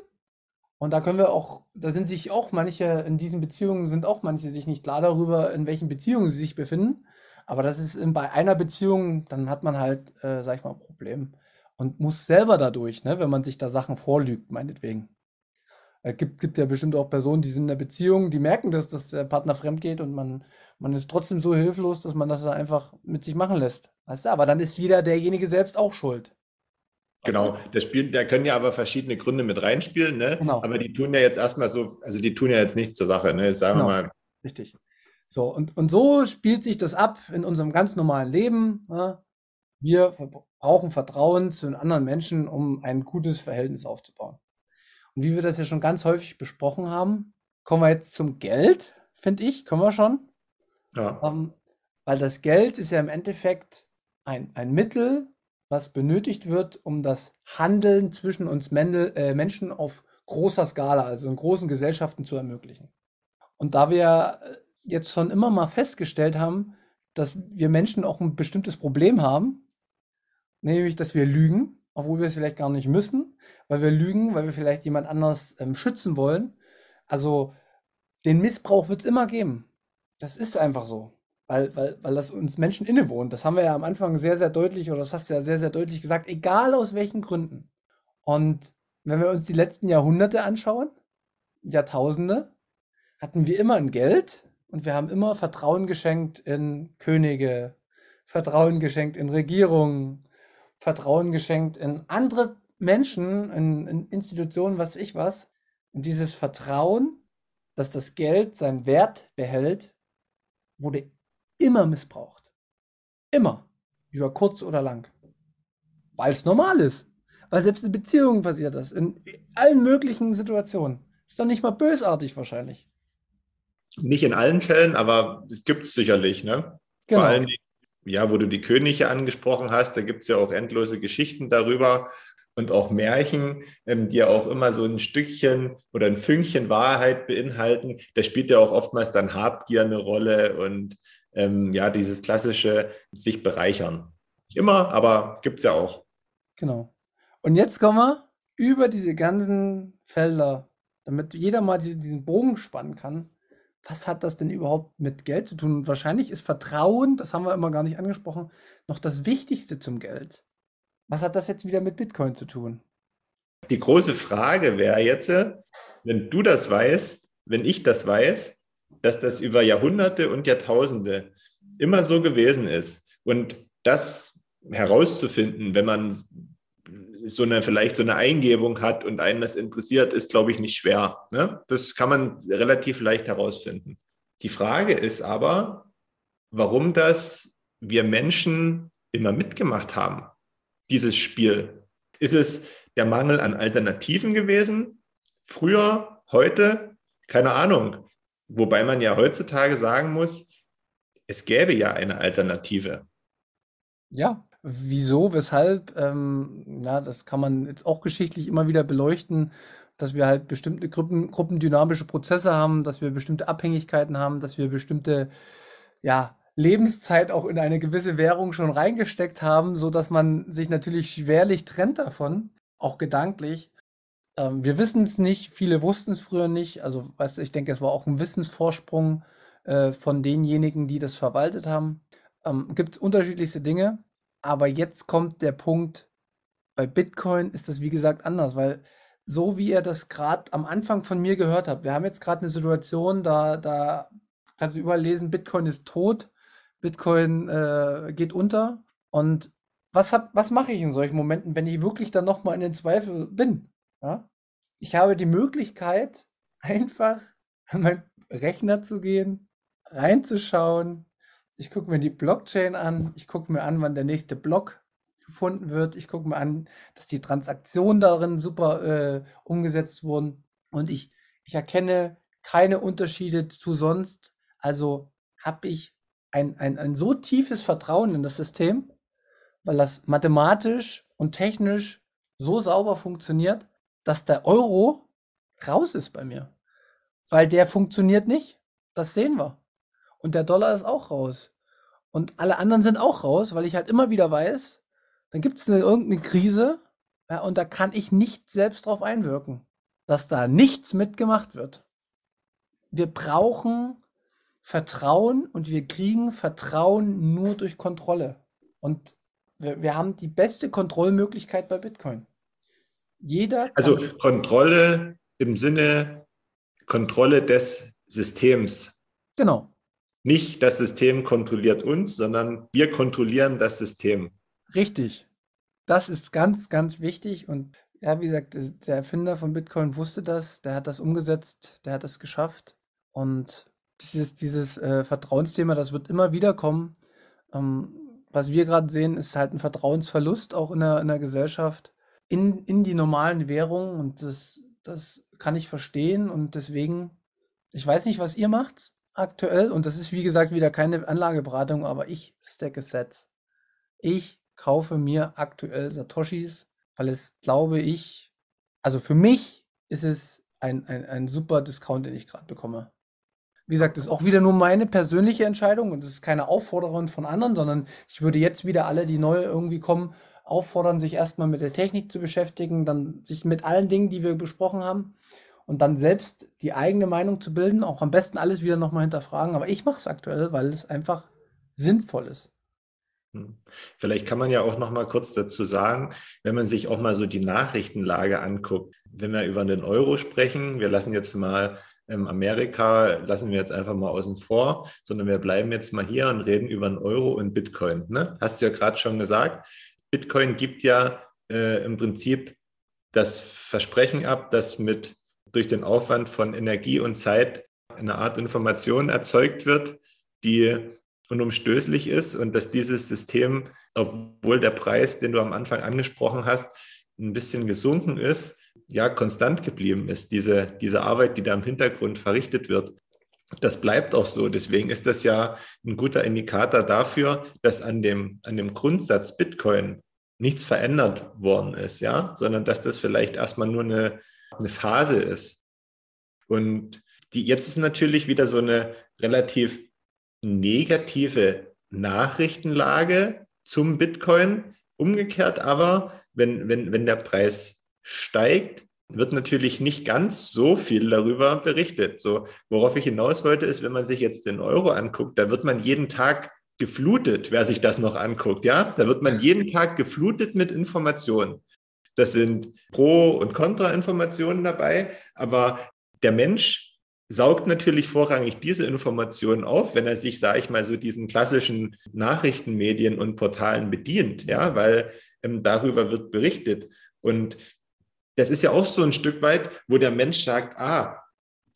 [SPEAKER 2] Und da können wir auch, da sind sich auch manche, in diesen Beziehungen sind auch manche sich nicht klar darüber, in welchen Beziehungen sie sich befinden. Aber das ist in, bei einer Beziehung, dann hat man halt, äh, sag ich mal, ein Problem. Und muss selber dadurch, ne, wenn man sich da Sachen vorlügt, meinetwegen. Es gibt, gibt ja bestimmt auch Personen, die sind in der Beziehung, die merken, dass, dass der Partner fremd geht und man, man ist trotzdem so hilflos, dass man das einfach mit sich machen lässt. Weißt du, aber dann ist wieder derjenige selbst auch schuld.
[SPEAKER 1] Genau, da können ja aber verschiedene Gründe mit reinspielen, ne? Genau. Aber die tun ja jetzt erstmal so, also die tun ja jetzt nichts zur Sache, ne? Sagen genau. wir mal.
[SPEAKER 2] Richtig. So, und, und so spielt sich das ab in unserem ganz normalen Leben. Ne? Wir brauchen Vertrauen zu den anderen Menschen, um ein gutes Verhältnis aufzubauen. Und wie wir das ja schon ganz häufig besprochen haben, kommen wir jetzt zum Geld, finde ich, kommen wir schon. Ja. Ähm, weil das Geld ist ja im Endeffekt ein, ein Mittel, was benötigt wird, um das Handeln zwischen uns Mendel, äh, Menschen auf großer Skala, also in großen Gesellschaften zu ermöglichen. Und da wir äh, jetzt schon immer mal festgestellt haben, dass wir Menschen auch ein bestimmtes Problem haben, nämlich dass wir lügen, obwohl wir es vielleicht gar nicht müssen, weil wir lügen, weil wir vielleicht jemand anders ähm, schützen wollen. Also den Missbrauch wird es immer geben. Das ist einfach so weil, weil, weil das uns Menschen innewohnt. Das haben wir ja am Anfang sehr, sehr deutlich, oder das hast du ja sehr, sehr deutlich gesagt, egal aus welchen Gründen. Und wenn wir uns die letzten Jahrhunderte anschauen, Jahrtausende, hatten wir immer ein Geld und wir haben immer Vertrauen geschenkt in Könige, Vertrauen geschenkt in Regierungen, Vertrauen geschenkt in andere Menschen, in, in Institutionen, was ich was. Und dieses Vertrauen, dass das Geld seinen Wert behält, wurde immer missbraucht. Immer. Über kurz oder lang. Weil es normal ist. Weil selbst in Beziehungen passiert das. In allen möglichen Situationen. Ist doch nicht mal bösartig wahrscheinlich.
[SPEAKER 1] Nicht in allen Fällen, aber es gibt es sicherlich, ne? Genau. Vor allem, ja, wo du die Könige angesprochen hast, da gibt es ja auch endlose Geschichten darüber und auch Märchen, ähm, die ja auch immer so ein Stückchen oder ein Fünkchen Wahrheit beinhalten. Da spielt ja auch oftmals dann Habgier eine Rolle und ähm, ja, dieses klassische sich bereichern. Immer, aber gibt es ja auch.
[SPEAKER 2] Genau. Und jetzt kommen wir über diese ganzen Felder, damit jeder mal diesen Bogen spannen kann. Was hat das denn überhaupt mit Geld zu tun? Und wahrscheinlich ist Vertrauen, das haben wir immer gar nicht angesprochen, noch das Wichtigste zum Geld. Was hat das jetzt wieder mit Bitcoin zu tun?
[SPEAKER 1] Die große Frage wäre jetzt, wenn du das weißt, wenn ich das weiß, dass das über Jahrhunderte und Jahrtausende immer so gewesen ist. Und das herauszufinden, wenn man so eine, vielleicht so eine Eingebung hat und einen das interessiert, ist, glaube ich, nicht schwer. Ne? Das kann man relativ leicht herausfinden. Die Frage ist aber, warum das wir Menschen immer mitgemacht haben, dieses Spiel. Ist es der Mangel an Alternativen gewesen? Früher, heute? Keine Ahnung. Wobei man ja heutzutage sagen muss, es gäbe ja eine Alternative.
[SPEAKER 2] Ja, wieso, weshalb? Ähm, ja, das kann man jetzt auch geschichtlich immer wieder beleuchten, dass wir halt bestimmte Gruppen, gruppendynamische Prozesse haben, dass wir bestimmte Abhängigkeiten haben, dass wir bestimmte ja, Lebenszeit auch in eine gewisse Währung schon reingesteckt haben, so dass man sich natürlich schwerlich trennt davon, auch gedanklich. Ähm, wir wissen es nicht, viele wussten es früher nicht. Also, weißt du, ich denke, es war auch ein Wissensvorsprung äh, von denjenigen, die das verwaltet haben. Ähm, Gibt es unterschiedlichste Dinge, aber jetzt kommt der Punkt, bei Bitcoin ist das wie gesagt anders, weil so wie ihr das gerade am Anfang von mir gehört habt, wir haben jetzt gerade eine Situation, da, da kannst du überall lesen, Bitcoin ist tot, Bitcoin äh, geht unter. Und was, was mache ich in solchen Momenten, wenn ich wirklich dann nochmal in den Zweifel bin? Ja? Ich habe die Möglichkeit, einfach an meinen Rechner zu gehen, reinzuschauen. Ich gucke mir die Blockchain an. Ich gucke mir an, wann der nächste Block gefunden wird. Ich gucke mir an, dass die Transaktionen darin super äh, umgesetzt wurden. Und ich, ich erkenne keine Unterschiede zu sonst. Also habe ich ein, ein, ein so tiefes Vertrauen in das System, weil das mathematisch und technisch so sauber funktioniert, dass der Euro raus ist bei mir. Weil der funktioniert nicht. Das sehen wir. Und der Dollar ist auch raus. Und alle anderen sind auch raus, weil ich halt immer wieder weiß, dann gibt es eine, irgendeine Krise, Ja, und da kann ich nicht selbst drauf einwirken, dass da nichts mitgemacht wird. Wir brauchen Vertrauen und wir kriegen Vertrauen nur durch Kontrolle. Und wir, wir haben die beste Kontrollmöglichkeit bei Bitcoin. Jeder.
[SPEAKER 1] Also Kontrolle im Sinne Kontrolle des Systems.
[SPEAKER 2] Genau.
[SPEAKER 1] Nicht das System kontrolliert uns, sondern wir kontrollieren das System.
[SPEAKER 2] Richtig. Das ist ganz, ganz wichtig. Und ja, wie gesagt, der Erfinder von Bitcoin wusste das, der hat das umgesetzt, der hat das geschafft. Und dieses, dieses äh, Vertrauensthema, das wird immer wieder kommen. Ähm, was wir gerade sehen, ist halt ein Vertrauensverlust auch in der, in der Gesellschaft in, in die normalen Währungen. Und das, das kann ich verstehen. Und deswegen, ich weiß nicht, was ihr macht aktuell. Und das ist, wie gesagt, wieder keine Anlageberatung, aber ich stacke Sets. Ich kaufe mir aktuell Satoshis, weil es, glaube ich, also für mich ist es ein, ein, ein super Discount, den ich gerade bekomme. Wie gesagt, das ist auch wieder nur meine persönliche Entscheidung und es ist keine Aufforderung von anderen, sondern ich würde jetzt wieder alle, die neu irgendwie kommen, auffordern, sich erstmal mit der Technik zu beschäftigen, dann sich mit allen Dingen, die wir besprochen haben und dann selbst die eigene Meinung zu bilden, auch am besten alles wieder nochmal hinterfragen. Aber ich mache es aktuell, weil es einfach sinnvoll ist.
[SPEAKER 1] Hm. Vielleicht kann man ja auch noch mal kurz dazu sagen, wenn man sich auch mal so die Nachrichtenlage anguckt, wenn wir über den Euro sprechen, wir lassen jetzt mal ähm, Amerika, lassen wir jetzt einfach mal außen vor, sondern wir bleiben jetzt mal hier und reden über den Euro und Bitcoin. Ne? Hast du ja gerade schon gesagt, Bitcoin gibt ja äh, im Prinzip das Versprechen ab, dass mit durch den Aufwand von Energie und Zeit eine Art Information erzeugt wird, die unumstößlich ist und dass dieses System, obwohl der Preis, den du am Anfang angesprochen hast, ein bisschen gesunken ist, ja, konstant geblieben ist, diese, diese Arbeit, die da im Hintergrund verrichtet wird. Das bleibt auch so. Deswegen ist das ja ein guter Indikator dafür, dass an dem, an dem Grundsatz Bitcoin nichts verändert worden ist, ja, sondern dass das vielleicht erstmal nur eine, eine Phase ist. Und die, jetzt ist natürlich wieder so eine relativ negative Nachrichtenlage zum Bitcoin. Umgekehrt aber, wenn, wenn, wenn der Preis steigt, wird natürlich nicht ganz so viel darüber berichtet. So, worauf ich hinaus wollte, ist, wenn man sich jetzt den Euro anguckt, da wird man jeden Tag geflutet, wer sich das noch anguckt, ja? Da wird man jeden Tag geflutet mit Informationen. Das sind Pro- und Kontra-Informationen dabei, aber der Mensch saugt natürlich vorrangig diese Informationen auf, wenn er sich, sage ich mal, so diesen klassischen Nachrichtenmedien und Portalen bedient, ja, weil ähm, darüber wird berichtet. Und das ist ja auch so ein Stück weit, wo der Mensch sagt, ah,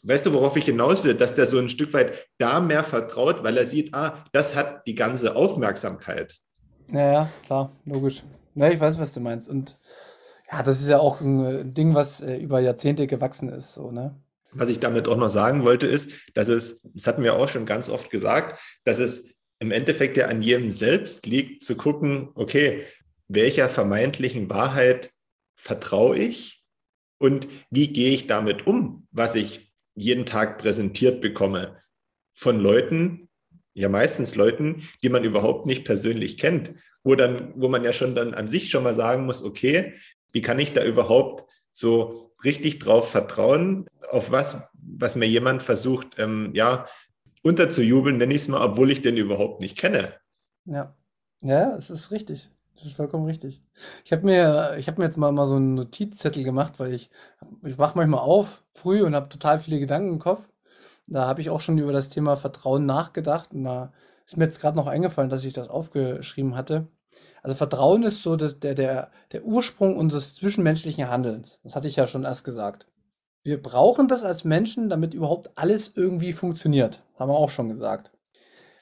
[SPEAKER 1] weißt du, worauf ich hinaus will, dass der so ein Stück weit da mehr vertraut, weil er sieht, ah, das hat die ganze Aufmerksamkeit.
[SPEAKER 2] Ja, ja, klar, logisch. Ja, ich weiß, was du meinst. Und ja, das ist ja auch ein äh, Ding, was äh, über Jahrzehnte gewachsen ist, so, ne?
[SPEAKER 1] Was ich damit auch noch sagen wollte, ist, dass es, das hatten wir auch schon ganz oft gesagt, dass es im Endeffekt ja an jedem selbst liegt, zu gucken, okay, welcher vermeintlichen Wahrheit vertraue ich und wie gehe ich damit um, was ich jeden Tag präsentiert bekomme von Leuten, ja meistens Leuten, die man überhaupt nicht persönlich kennt, wo dann, wo man ja schon dann an sich schon mal sagen muss, okay, wie kann ich da überhaupt so richtig drauf vertrauen, auf was, was mir jemand versucht, ähm, ja, unterzujubeln, nenne ich es mal, obwohl ich den überhaupt nicht kenne.
[SPEAKER 2] Ja, ja, es ist richtig. Das ist vollkommen richtig. Ich habe mir, habe mir jetzt mal, mal so einen Notizzettel gemacht, weil ich, ich wach manchmal auf früh und habe total viele Gedanken im Kopf. Da habe ich auch schon über das Thema Vertrauen nachgedacht und da ist mir jetzt gerade noch eingefallen, dass ich das aufgeschrieben hatte. Also Vertrauen ist so das, der, der, der Ursprung unseres zwischenmenschlichen Handelns. Das hatte ich ja schon erst gesagt. Wir brauchen das als Menschen, damit überhaupt alles irgendwie funktioniert. Haben wir auch schon gesagt.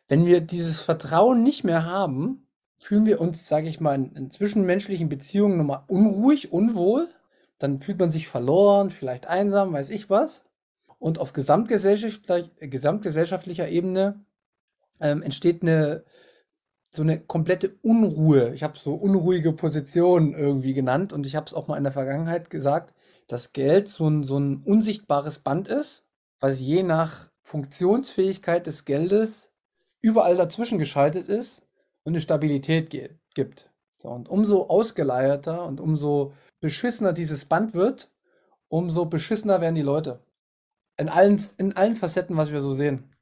[SPEAKER 2] Wenn wir dieses Vertrauen nicht mehr haben, fühlen wir uns, sage ich mal, in, in zwischenmenschlichen Beziehungen nochmal unruhig, unwohl. Dann fühlt man sich verloren, vielleicht einsam, weiß ich was. Und auf gesamtgesellschaftlicher, gesamtgesellschaftlicher Ebene ähm, entsteht eine, so eine komplette Unruhe. Ich habe so unruhige Positionen irgendwie genannt und ich habe es auch mal in der Vergangenheit gesagt, dass Geld so ein, so ein unsichtbares Band ist, was je nach Funktionsfähigkeit des Geldes überall dazwischen geschaltet ist und eine Stabilität gibt. So, und umso ausgeleierter und umso beschissener dieses Band wird, umso beschissener werden die Leute. In allen, in allen Facetten, was wir so sehen.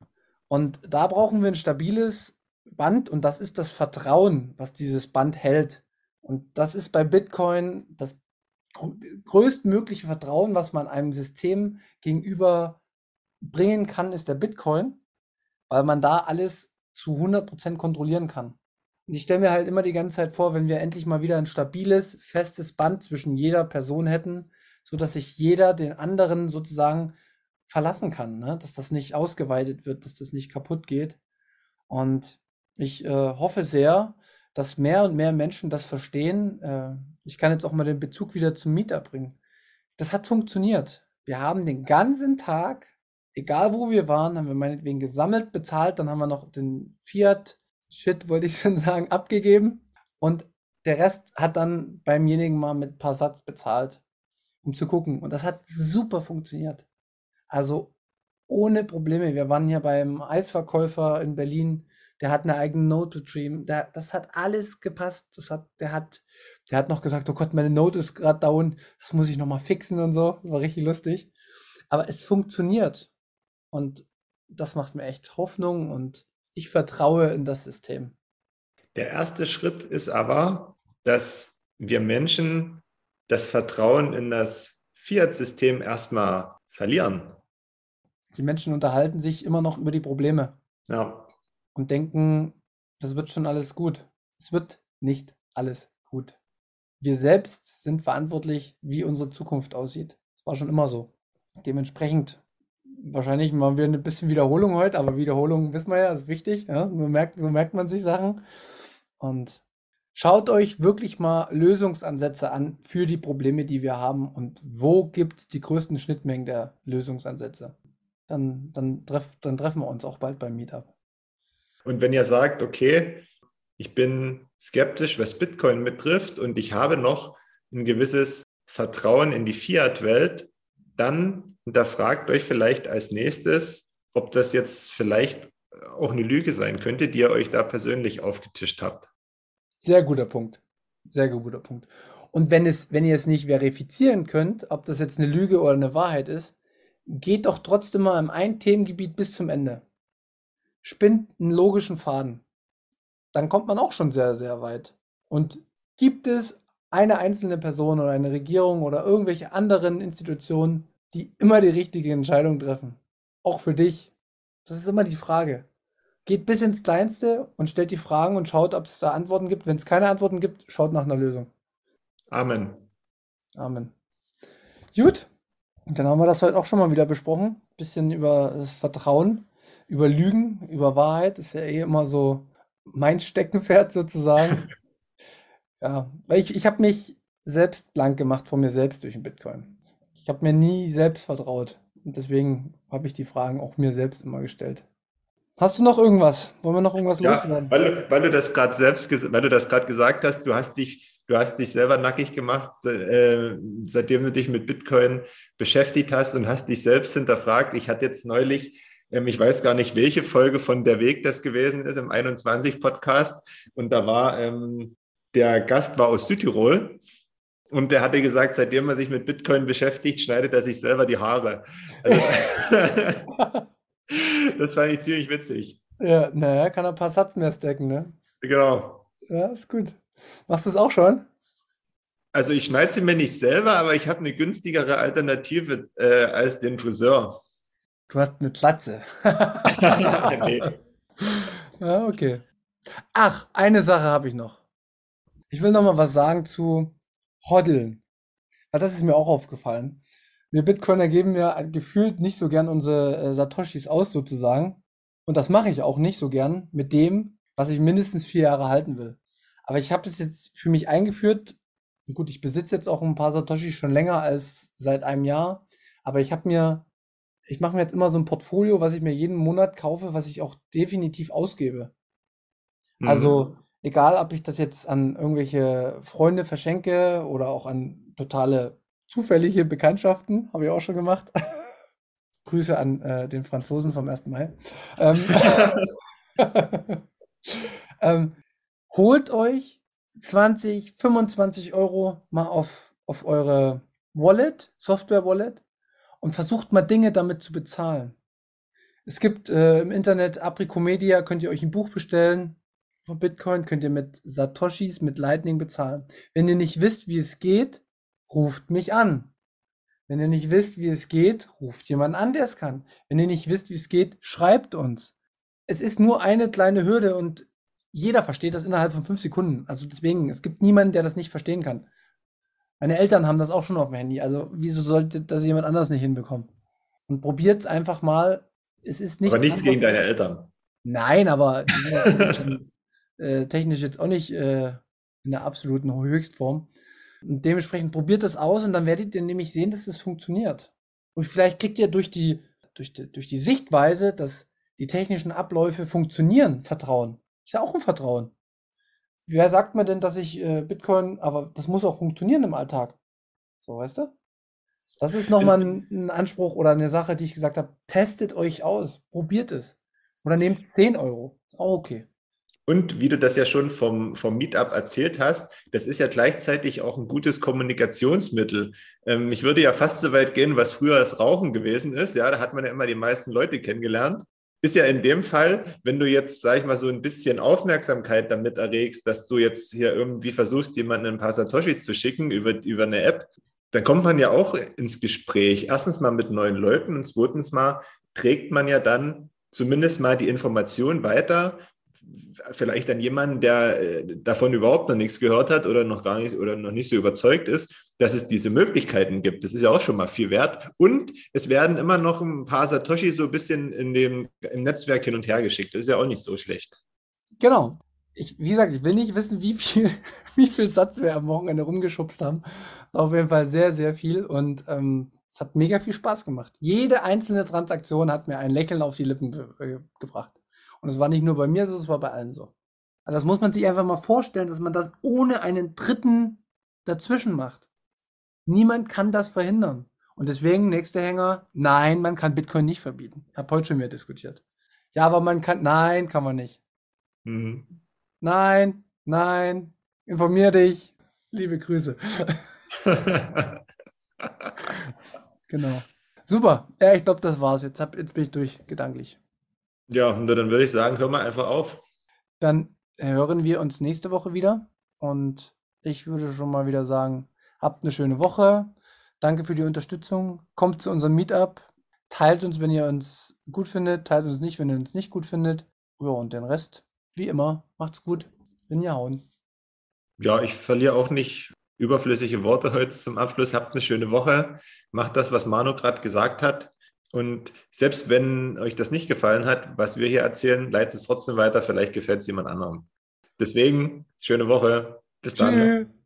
[SPEAKER 2] Und da brauchen wir ein stabiles Band und das ist das Vertrauen, was dieses Band hält. Und das ist bei Bitcoin das größtmögliche Vertrauen, was man einem System gegenüber bringen kann, ist der Bitcoin, weil man da alles zu 100% kontrollieren kann. Und ich stelle mir halt immer die ganze Zeit vor, wenn wir endlich mal wieder ein stabiles, festes Band zwischen jeder Person hätten, so dass sich jeder den anderen sozusagen verlassen kann, ne? dass das nicht ausgeweitet wird, dass das nicht kaputt geht. Und ich äh, hoffe sehr, dass mehr und mehr Menschen das verstehen. Äh, ich kann jetzt auch mal den Bezug wieder zum Mieter bringen. Das hat funktioniert. Wir haben den ganzen Tag, egal wo wir waren, haben wir meinetwegen gesammelt, bezahlt, dann haben wir noch den Fiat-Shit, wollte ich schon sagen, abgegeben. Und der Rest hat dann beimjenigen mal mit ein paar Satz bezahlt, um zu gucken. Und das hat super funktioniert. Also ohne Probleme. Wir waren hier beim Eisverkäufer in Berlin der hat eine eigene Note Stream. Der, das hat alles gepasst. Das hat, der hat, der hat noch gesagt, oh Gott, meine Note ist gerade down. Das muss ich noch mal fixen und so. Das war richtig lustig. Aber es funktioniert. Und das macht mir echt Hoffnung und ich vertraue in das System.
[SPEAKER 1] Der erste Schritt ist aber, dass wir Menschen das Vertrauen in das Fiat-System erstmal verlieren.
[SPEAKER 2] Die Menschen unterhalten sich immer noch über die Probleme.
[SPEAKER 1] Ja
[SPEAKER 2] und denken, das wird schon alles gut. Es wird nicht alles gut. Wir selbst sind verantwortlich, wie unsere Zukunft aussieht. Das war schon immer so. Dementsprechend, wahrscheinlich mal wieder ein bisschen Wiederholung heute, aber Wiederholung wissen wir ja, ist wichtig. Ja? So, merkt, so merkt man sich Sachen. Und schaut euch wirklich mal Lösungsansätze an für die Probleme, die wir haben und wo gibt es die größten Schnittmengen der Lösungsansätze. Dann, dann, treff, dann treffen wir uns auch bald beim Meetup.
[SPEAKER 1] Und wenn ihr sagt, okay, ich bin skeptisch, was Bitcoin betrifft und ich habe noch ein gewisses Vertrauen in die Fiat-Welt, dann hinterfragt euch vielleicht als nächstes, ob das jetzt vielleicht auch eine Lüge sein könnte, die ihr euch da persönlich aufgetischt habt.
[SPEAKER 2] Sehr guter Punkt. Sehr guter Punkt. Und wenn, es, wenn ihr es nicht verifizieren könnt, ob das jetzt eine Lüge oder eine Wahrheit ist, geht doch trotzdem mal im einen Themengebiet bis zum Ende spinnt einen logischen Faden. Dann kommt man auch schon sehr, sehr weit. Und gibt es eine einzelne Person oder eine Regierung oder irgendwelche anderen Institutionen, die immer die richtige Entscheidung treffen? Auch für dich. Das ist immer die Frage. Geht bis ins Kleinste und stellt die Fragen und schaut, ob es da Antworten gibt. Wenn es keine Antworten gibt, schaut nach einer Lösung.
[SPEAKER 1] Amen.
[SPEAKER 2] Amen. Gut, dann haben wir das heute auch schon mal wieder besprochen. Bisschen über das Vertrauen über Lügen, über Wahrheit ist ja eh immer so mein Steckenpferd sozusagen. ja, weil ich, ich habe mich selbst blank gemacht von mir selbst durch den Bitcoin. Ich habe mir nie selbst vertraut. Und deswegen habe ich die Fragen auch mir selbst immer gestellt. Hast du noch irgendwas? Wollen wir noch irgendwas
[SPEAKER 1] ja, loswerden? Weil du, weil du das gerade selbst, weil du das gerade gesagt hast, du hast dich, du hast dich selber nackig gemacht, äh, seitdem du dich mit Bitcoin beschäftigt hast und hast dich selbst hinterfragt. Ich hatte jetzt neulich ich weiß gar nicht, welche Folge von Der Weg das gewesen ist im 21 Podcast. Und da war ähm, der Gast war aus Südtirol. Und der hatte gesagt, seitdem er sich mit Bitcoin beschäftigt, schneidet er sich selber die Haare. Also, das fand ich ziemlich witzig.
[SPEAKER 2] Ja, naja, kann er ein paar Satz mehr stacken, ne?
[SPEAKER 1] Genau.
[SPEAKER 2] Ja, ist gut. Machst du es auch schon?
[SPEAKER 1] Also ich schneide sie mir nicht selber, aber ich habe eine günstigere Alternative äh, als den Friseur.
[SPEAKER 2] Du hast eine Klatze. nee. Ja, okay. Ach, eine Sache habe ich noch. Ich will noch mal was sagen zu Hoddeln. Weil das ist mir auch aufgefallen. Wir Bitcoiner geben ja gefühlt nicht so gern unsere äh, Satoshis aus, sozusagen. Und das mache ich auch nicht so gern mit dem, was ich mindestens vier Jahre halten will. Aber ich habe das jetzt für mich eingeführt. Gut, ich besitze jetzt auch ein paar Satoshis schon länger als seit einem Jahr. Aber ich habe mir ich mache mir jetzt immer so ein Portfolio, was ich mir jeden Monat kaufe, was ich auch definitiv ausgebe. Mhm. Also, egal, ob ich das jetzt an irgendwelche Freunde verschenke oder auch an totale zufällige Bekanntschaften, habe ich auch schon gemacht. Grüße an äh, den Franzosen vom 1. Mai. Ähm, ähm, holt euch 20, 25 Euro mal auf, auf eure Wallet, Software-Wallet und versucht mal Dinge damit zu bezahlen. Es gibt äh, im Internet Apricomedia, könnt ihr euch ein Buch bestellen von Bitcoin, könnt ihr mit Satoshis, mit Lightning bezahlen. Wenn ihr nicht wisst, wie es geht, ruft mich an. Wenn ihr nicht wisst, wie es geht, ruft jemand an, der es kann. Wenn ihr nicht wisst, wie es geht, schreibt uns. Es ist nur eine kleine Hürde und jeder versteht das innerhalb von fünf Sekunden. Also deswegen, es gibt niemanden, der das nicht verstehen kann. Meine Eltern haben das auch schon auf dem Handy. Also wieso sollte das jemand anders nicht hinbekommen? Und probiert es einfach mal. Es ist nicht.
[SPEAKER 1] Aber nichts gegen deine Eltern.
[SPEAKER 2] Nein, aber schon, äh, technisch jetzt auch nicht äh, in der absoluten Höchstform. Und dementsprechend probiert das aus und dann werdet ihr nämlich sehen, dass das funktioniert. Und vielleicht kriegt ihr durch die, durch die, durch die Sichtweise, dass die technischen Abläufe funktionieren, Vertrauen. Ist ja auch ein Vertrauen. Wer sagt mir denn, dass ich äh, Bitcoin, aber das muss auch funktionieren im Alltag. So, weißt du? Das ist nochmal ein, ein Anspruch oder eine Sache, die ich gesagt habe. Testet euch aus, probiert es. Oder nehmt 10 Euro. Ist auch okay.
[SPEAKER 1] Und wie du das ja schon vom, vom Meetup erzählt hast, das ist ja gleichzeitig auch ein gutes Kommunikationsmittel. Ähm, ich würde ja fast so weit gehen, was früher das Rauchen gewesen ist. Ja, da hat man ja immer die meisten Leute kennengelernt. Ist ja in dem Fall, wenn du jetzt, sag ich mal, so ein bisschen Aufmerksamkeit damit erregst, dass du jetzt hier irgendwie versuchst, jemanden ein paar Satoshis zu schicken über, über eine App, dann kommt man ja auch ins Gespräch. Erstens mal mit neuen Leuten und zweitens mal trägt man ja dann zumindest mal die Information weiter, vielleicht an jemanden, der äh, davon überhaupt noch nichts gehört hat oder noch gar nicht oder noch nicht so überzeugt ist, dass es diese Möglichkeiten gibt. Das ist ja auch schon mal viel wert. Und es werden immer noch ein paar Satoshi so ein bisschen in dem, im Netzwerk hin und her geschickt. Das ist ja auch nicht so schlecht.
[SPEAKER 2] Genau. Ich, wie gesagt, ich will nicht wissen, wie viel, wie viel Satz wir am Wochenende rumgeschubst haben. Auf jeden Fall sehr, sehr viel. Und ähm, es hat mega viel Spaß gemacht. Jede einzelne Transaktion hat mir ein Lächeln auf die Lippen ge äh, gebracht. Und es war nicht nur bei mir so, es war bei allen so. Also das muss man sich einfach mal vorstellen, dass man das ohne einen Dritten dazwischen macht. Niemand kann das verhindern. Und deswegen, nächster Hänger, nein, man kann Bitcoin nicht verbieten. Ich habe heute schon wieder diskutiert. Ja, aber man kann, nein, kann man nicht. Mhm. Nein, nein, informier dich. Liebe Grüße. genau. Super. Ja, ich glaube, das war's. Jetzt, hab, jetzt bin ich durch, gedanklich.
[SPEAKER 1] Ja, dann würde ich sagen, hör mal einfach auf.
[SPEAKER 2] Dann hören wir uns nächste Woche wieder. Und ich würde schon mal wieder sagen, habt eine schöne Woche. Danke für die Unterstützung. Kommt zu unserem Meetup. Teilt uns, wenn ihr uns gut findet. Teilt uns nicht, wenn ihr uns nicht gut findet. Ja, und den Rest, wie immer, macht's gut. Bin ja hauen.
[SPEAKER 1] Ja, ich verliere auch nicht überflüssige Worte heute zum Abschluss. Habt eine schöne Woche. Macht das, was Manu gerade gesagt hat. Und selbst wenn euch das nicht gefallen hat, was wir hier erzählen, leitet es trotzdem weiter. Vielleicht gefällt es jemand anderem. Deswegen, schöne Woche. Bis dann. Tschüss.